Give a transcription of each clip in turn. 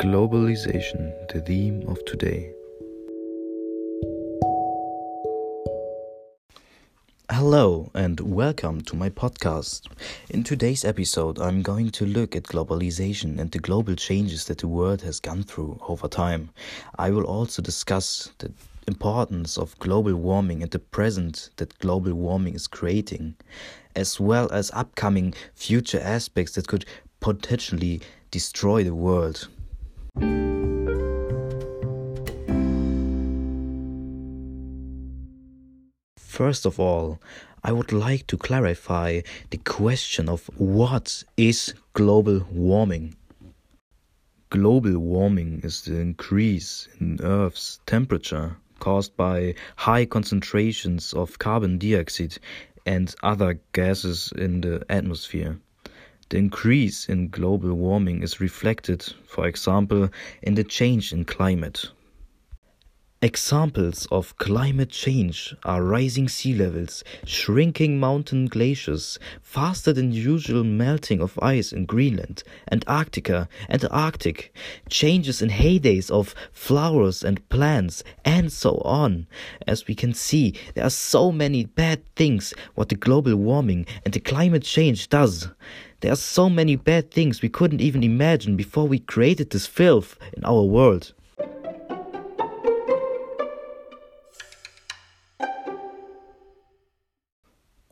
Globalization, the theme of today. Hello and welcome to my podcast. In today's episode, I'm going to look at globalization and the global changes that the world has gone through over time. I will also discuss the importance of global warming and the present that global warming is creating, as well as upcoming future aspects that could potentially destroy the world. First of all, I would like to clarify the question of what is global warming. Global warming is the increase in Earth's temperature caused by high concentrations of carbon dioxide and other gases in the atmosphere. The increase in global warming is reflected, for example, in the change in climate. Examples of climate change are rising sea levels, shrinking mountain glaciers, faster than usual melting of ice in Greenland, Antarctica and the Arctic, changes in heydays of flowers and plants, and so on. As we can see, there are so many bad things what the global warming and the climate change does. There are so many bad things we couldn't even imagine before we created this filth in our world.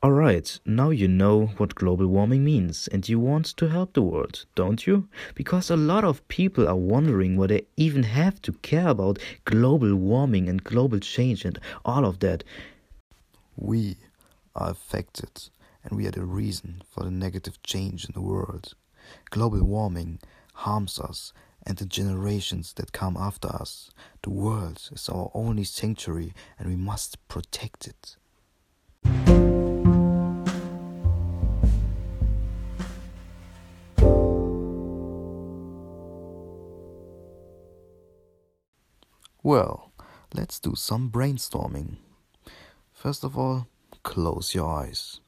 Alright, now you know what global warming means and you want to help the world, don't you? Because a lot of people are wondering why they even have to care about global warming and global change and all of that. We are affected and we are the reason for the negative change in the world. Global warming harms us and the generations that come after us. The world is our only sanctuary and we must protect it. Well, let's do some brainstorming. First of all, close your eyes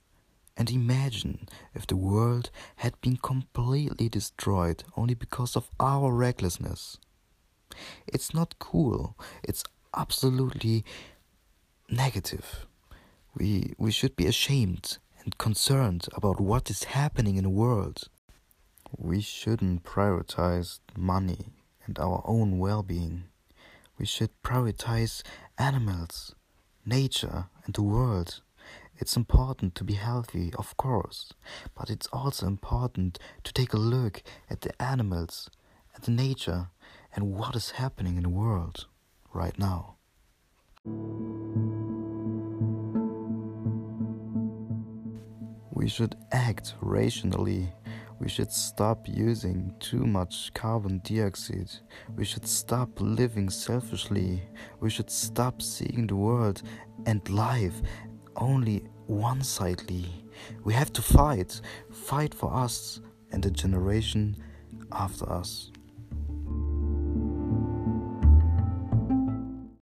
and imagine if the world had been completely destroyed only because of our recklessness. It's not cool, it's absolutely negative. We, we should be ashamed and concerned about what is happening in the world. We shouldn't prioritize money and our own well being. We should prioritize animals, nature, and the world. It's important to be healthy, of course, but it's also important to take a look at the animals, at the nature, and what is happening in the world right now. We should act rationally we should stop using too much carbon dioxide. We should stop living selfishly. We should stop seeing the world and life only one sidedly. We have to fight, fight for us and the generation after us.